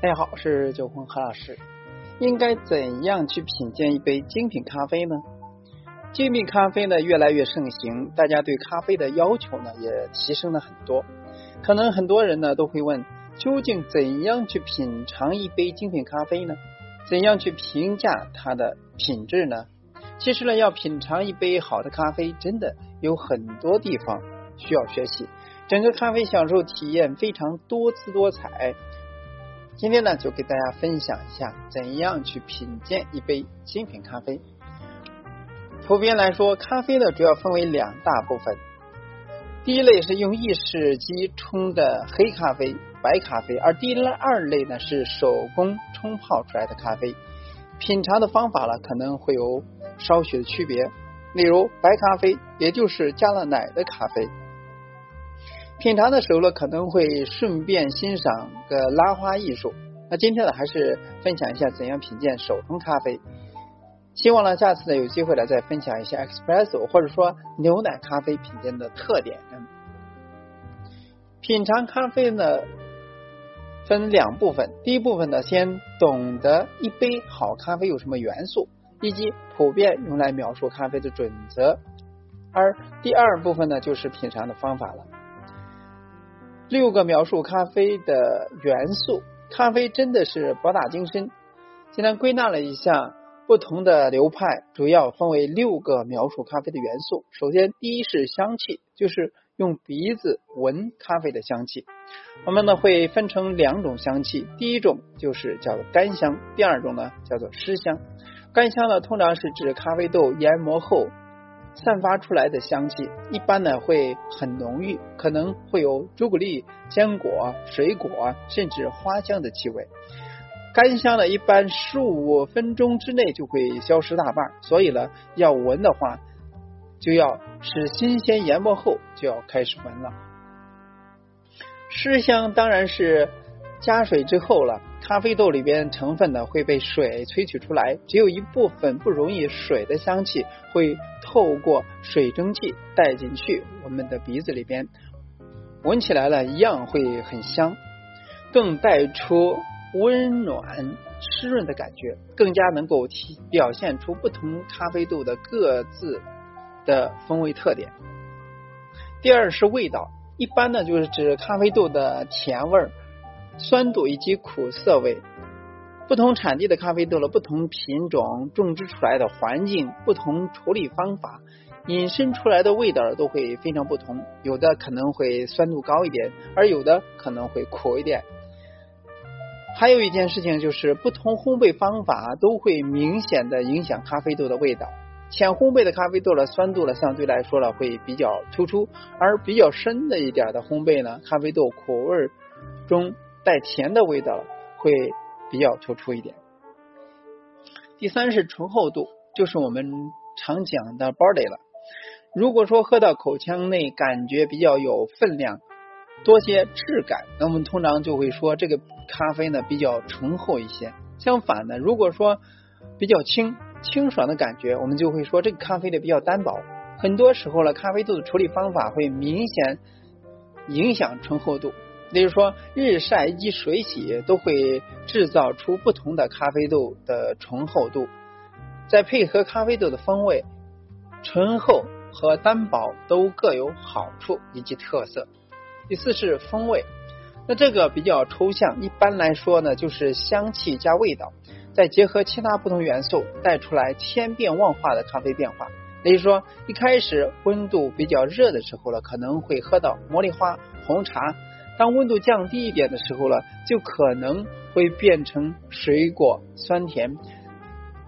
大家好，我是九红何老师。应该怎样去品鉴一杯精品咖啡呢？精品咖啡呢越来越盛行，大家对咖啡的要求呢也提升了很多。可能很多人呢都会问，究竟怎样去品尝一杯精品咖啡呢？怎样去评价它的品质呢？其实呢，要品尝一杯好的咖啡，真的有很多地方需要学习。整个咖啡享受体验非常多姿多彩。今天呢，就给大家分享一下怎样去品鉴一杯精品咖啡。普遍来说，咖啡呢主要分为两大部分。第一类是用意式机冲的黑咖啡、白咖啡，而第二类呢是手工冲泡出来的咖啡。品尝的方法呢可能会有稍许的区别。例如，白咖啡也就是加了奶的咖啡。品尝的时候呢，可能会顺便欣赏个拉花艺术。那今天呢，还是分享一下怎样品鉴手冲咖啡。希望呢，下次呢有机会呢再分享一下 espresso 或者说牛奶咖啡品鉴的特点。品尝咖啡呢分两部分，第一部分呢先懂得一杯好咖啡有什么元素，以及普遍用来描述咖啡的准则。而第二部分呢就是品尝的方法了。六个描述咖啡的元素，咖啡真的是博大精深。今天归纳了一下不同的流派，主要分为六个描述咖啡的元素。首先，第一是香气，就是用鼻子闻咖啡的香气。我们呢会分成两种香气，第一种就是叫做干香，第二种呢叫做湿香。干香呢通常是指咖啡豆研磨后。散发出来的香气一般呢会很浓郁，可能会有朱古力、坚果、水果甚至花香的气味。干香呢一般十五分钟之内就会消失大半，所以呢要闻的话就要是新鲜研磨后就要开始闻了。湿香当然是加水之后了。咖啡豆里边成分呢会被水萃取出来，只有一部分不容易水的香气会透过水蒸气带进去我们的鼻子里边，闻起来呢一样会很香，更带出温暖湿润的感觉，更加能够体表现出不同咖啡豆的各自的风味特点。第二是味道，一般呢就是指咖啡豆的甜味儿。酸度以及苦涩味，不同产地的咖啡豆的不同品种种植出来的环境、不同处理方法，引申出来的味道都会非常不同。有的可能会酸度高一点，而有的可能会苦一点。还有一件事情就是，不同烘焙方法都会明显的影响咖啡豆的味道。浅烘焙的咖啡豆的酸度呢，相对来说呢会比较突出，而比较深的一点的烘焙呢，咖啡豆苦味中。带甜的味道会比较突出一点。第三是醇厚度，就是我们常讲的 body 了。如果说喝到口腔内感觉比较有分量，多些质感，那我们通常就会说这个咖啡呢比较醇厚一些。相反的，如果说比较清清爽的感觉，我们就会说这个咖啡呢比较单薄。很多时候呢，咖啡豆的处理方法会明显影响醇厚度。例如说，日晒以及水洗都会制造出不同的咖啡豆的醇厚度，再配合咖啡豆的风味，醇厚和单薄都各有好处以及特色。第四是风味，那这个比较抽象，一般来说呢，就是香气加味道，再结合其他不同元素，带出来千变万化的咖啡变化。例如说，一开始温度比较热的时候呢，可能会喝到茉莉花、红茶。当温度降低一点的时候呢，就可能会变成水果酸甜，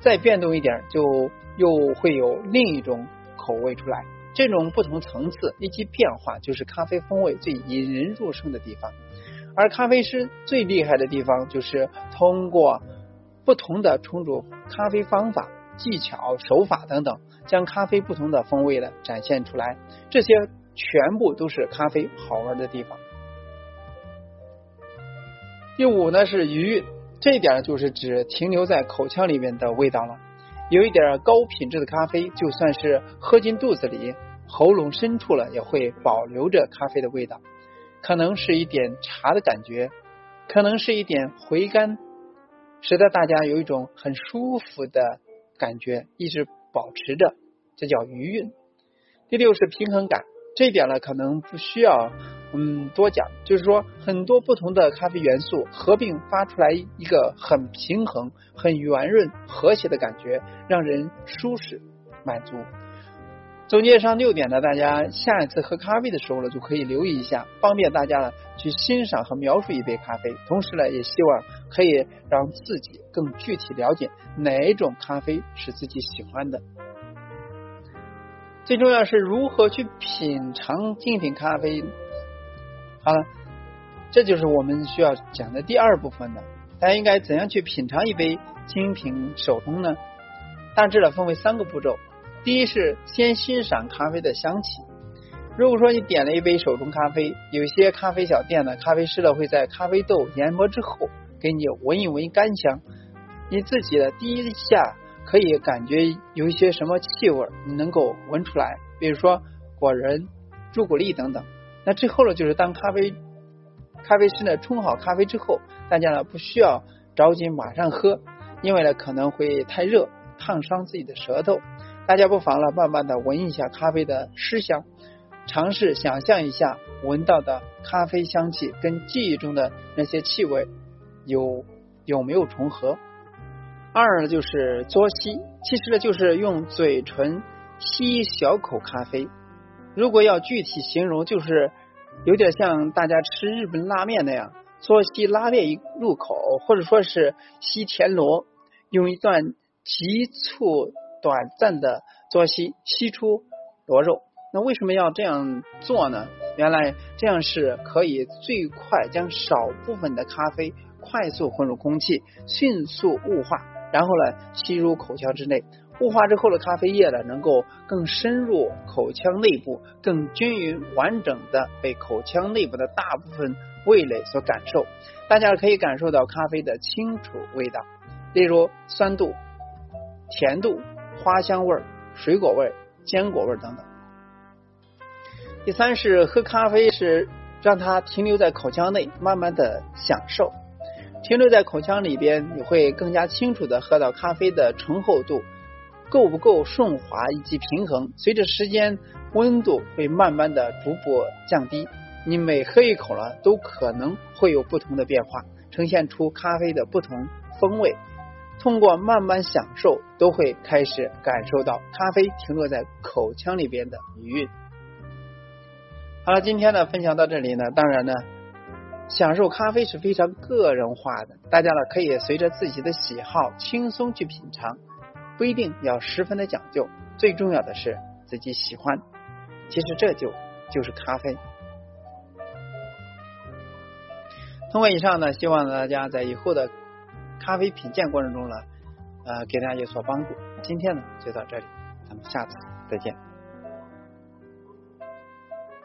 再变动一点，就又会有另一种口味出来。这种不同层次以及变化，就是咖啡风味最引人入胜的地方。而咖啡师最厉害的地方，就是通过不同的冲煮咖啡方法、技巧、手法等等，将咖啡不同的风味呢展现出来。这些全部都是咖啡好玩的地方。第五呢是余韵，这一点就是指停留在口腔里面的味道了。有一点高品质的咖啡，就算是喝进肚子里，喉咙深处了，也会保留着咖啡的味道。可能是一点茶的感觉，可能是一点回甘，使得大家有一种很舒服的感觉，一直保持着，这叫余韵。第六是平衡感，这一点呢可能不需要嗯多讲，就是说很多不同的咖啡元素合并发出来一个很平衡、很圆润、和谐的感觉，让人舒适满足。总结上六点呢，大家下一次喝咖啡的时候呢，就可以留意一下，方便大家呢去欣赏和描述一杯咖啡。同时呢，也希望可以让自己更具体了解哪一种咖啡是自己喜欢的。最重要是如何去品尝精品咖啡。好了，这就是我们需要讲的第二部分的。大家应该怎样去品尝一杯精品手冲呢？大致呢分为三个步骤。第一是先欣赏咖啡的香气。如果说你点了一杯手冲咖啡，有些咖啡小店的咖啡师呢会在咖啡豆研磨之后给你闻一闻干香，你自己的第一下可以感觉有一些什么气味，你能够闻出来，比如说果仁、朱古力等等。那之后呢，就是当咖啡咖啡师呢冲好咖啡之后，大家呢不需要着急马上喝，因为呢可能会太热，烫伤自己的舌头。大家不妨呢，慢慢的闻一下咖啡的湿香，尝试想象一下闻到的咖啡香气跟记忆中的那些气味有有没有重合。二呢就是嘬吸，其实呢就是用嘴唇吸一小口咖啡。如果要具体形容，就是有点像大家吃日本拉面那样，嘬吸拉面一入口，或者说是吸田螺，用一段急促。短暂的嘬吸，吸出螺肉。那为什么要这样做呢？原来这样是可以最快将少部分的咖啡快速混入空气，迅速雾化，然后呢吸入口腔之内。雾化之后的咖啡液呢，能够更深入口腔内部，更均匀完整的被口腔内部的大部分味蕾所感受。大家可以感受到咖啡的清楚味道，例如酸度、甜度。花香味、水果味、坚果味等等。第三是喝咖啡是让它停留在口腔内，慢慢的享受。停留在口腔里边，你会更加清楚的喝到咖啡的醇厚度够不够顺滑以及平衡。随着时间，温度会慢慢的逐步降低，你每喝一口了，都可能会有不同的变化，呈现出咖啡的不同风味。通过慢慢享受，都会开始感受到咖啡停留在口腔里边的余韵。好了，今天呢分享到这里呢，当然呢，享受咖啡是非常个人化的，大家呢可以随着自己的喜好轻松去品尝，不一定要十分的讲究，最重要的是自己喜欢。其实这就就是咖啡。通过以上呢，希望大家在以后的。咖啡品鉴过程中呢，呃，给大家有所帮助。今天呢，就到这里，咱们下次再见。